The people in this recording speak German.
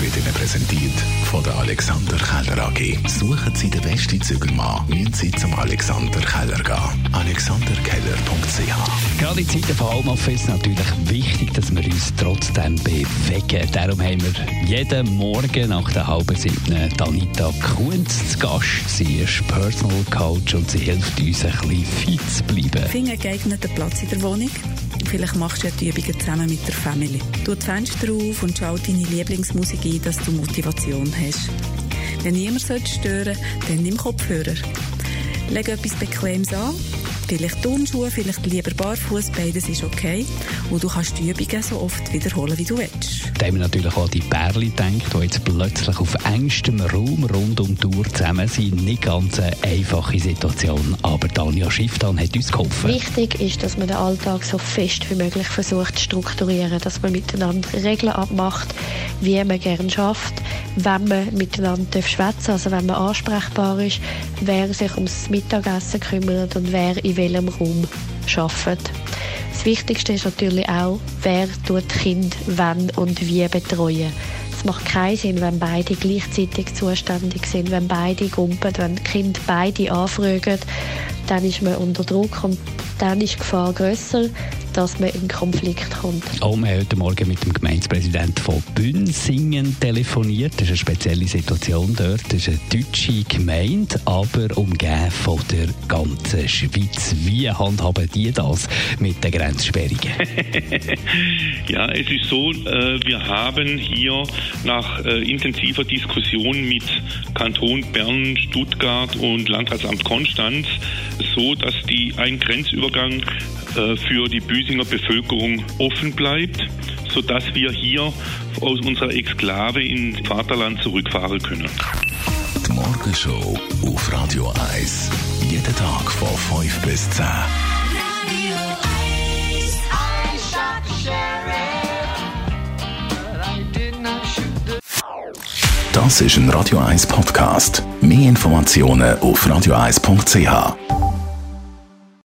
wird Ihnen präsentiert von der Alexander Keller AG. Suchen Sie den besten Zügelmann, müssen Sie zum Alexander Keller gehen. AlexanderKeller.ch Gerade in Zeiten von Homeoffice natürlich wichtig, dass wir uns trotzdem bewegen. Darum haben wir jeden Morgen nach der halben siebten Danita Kunz zu Gast. Sie ist Personal Coach und sie hilft uns, ein bisschen fit zu bleiben. Finde einen geeigneten Platz in der Wohnung. Vielleicht machst du ja die Übungen zusammen mit der Family. Tu die Fenster auf und schau deine Lieblingsmusik ein, dass du Motivation hast. Wenn niemand stören sollte, dann nimm Kopfhörer. Leg etwas Bequemes an Vielleicht Turnschuhe, vielleicht lieber barfuß, beides ist okay. Und du kannst die Übungen so oft wiederholen, wie du willst. Da haben wir natürlich auch die Bärli gedacht, die jetzt plötzlich auf engstem Raum rund um die Uhr zusammen sind. Nicht ganz eine einfache Situation, aber Tanja Schifftan hat uns geholfen. Wichtig ist, dass man den Alltag so fest wie möglich versucht zu strukturieren, dass man miteinander Regeln abmacht, wie man gerne schafft, wenn man miteinander schwätzen also wenn man ansprechbar ist, wer sich ums Mittagessen kümmert und wer in welchem Raum arbeitet. Das Wichtigste ist natürlich auch, wer tut Kind wann und wie betreuen. Es macht keinen Sinn, wenn beide gleichzeitig zuständig sind, wenn beide gumpen, wenn die Kinder beide anfragen, dann ist man unter Druck und dann ist die Gefahr grösser, dass man in Konflikt kommt. Auch wir haben heute Morgen mit dem Gemeindepräsidenten von Bünsingen telefoniert. Das ist eine spezielle Situation dort. Das ist eine deutsche Gemeinde, aber umgeben von der ganzen Schweiz. Wie handhaben die das mit den Grenzsperrungen? ja, es ist so, äh, wir haben hier nach äh, intensiver Diskussion mit Kanton Bern, Stuttgart und Landratsamt Konstanz so, dass die ein Grenzübergang für die Büsinger Bevölkerung offen bleibt, sodass wir hier aus unserer Exklave ins Vaterland zurückfahren können. Die Morgenshow auf Radio 1. Jeden Tag von 5 bis 10. Das ist ein Radio 1 Podcast. Mehr Informationen auf radio1.ch.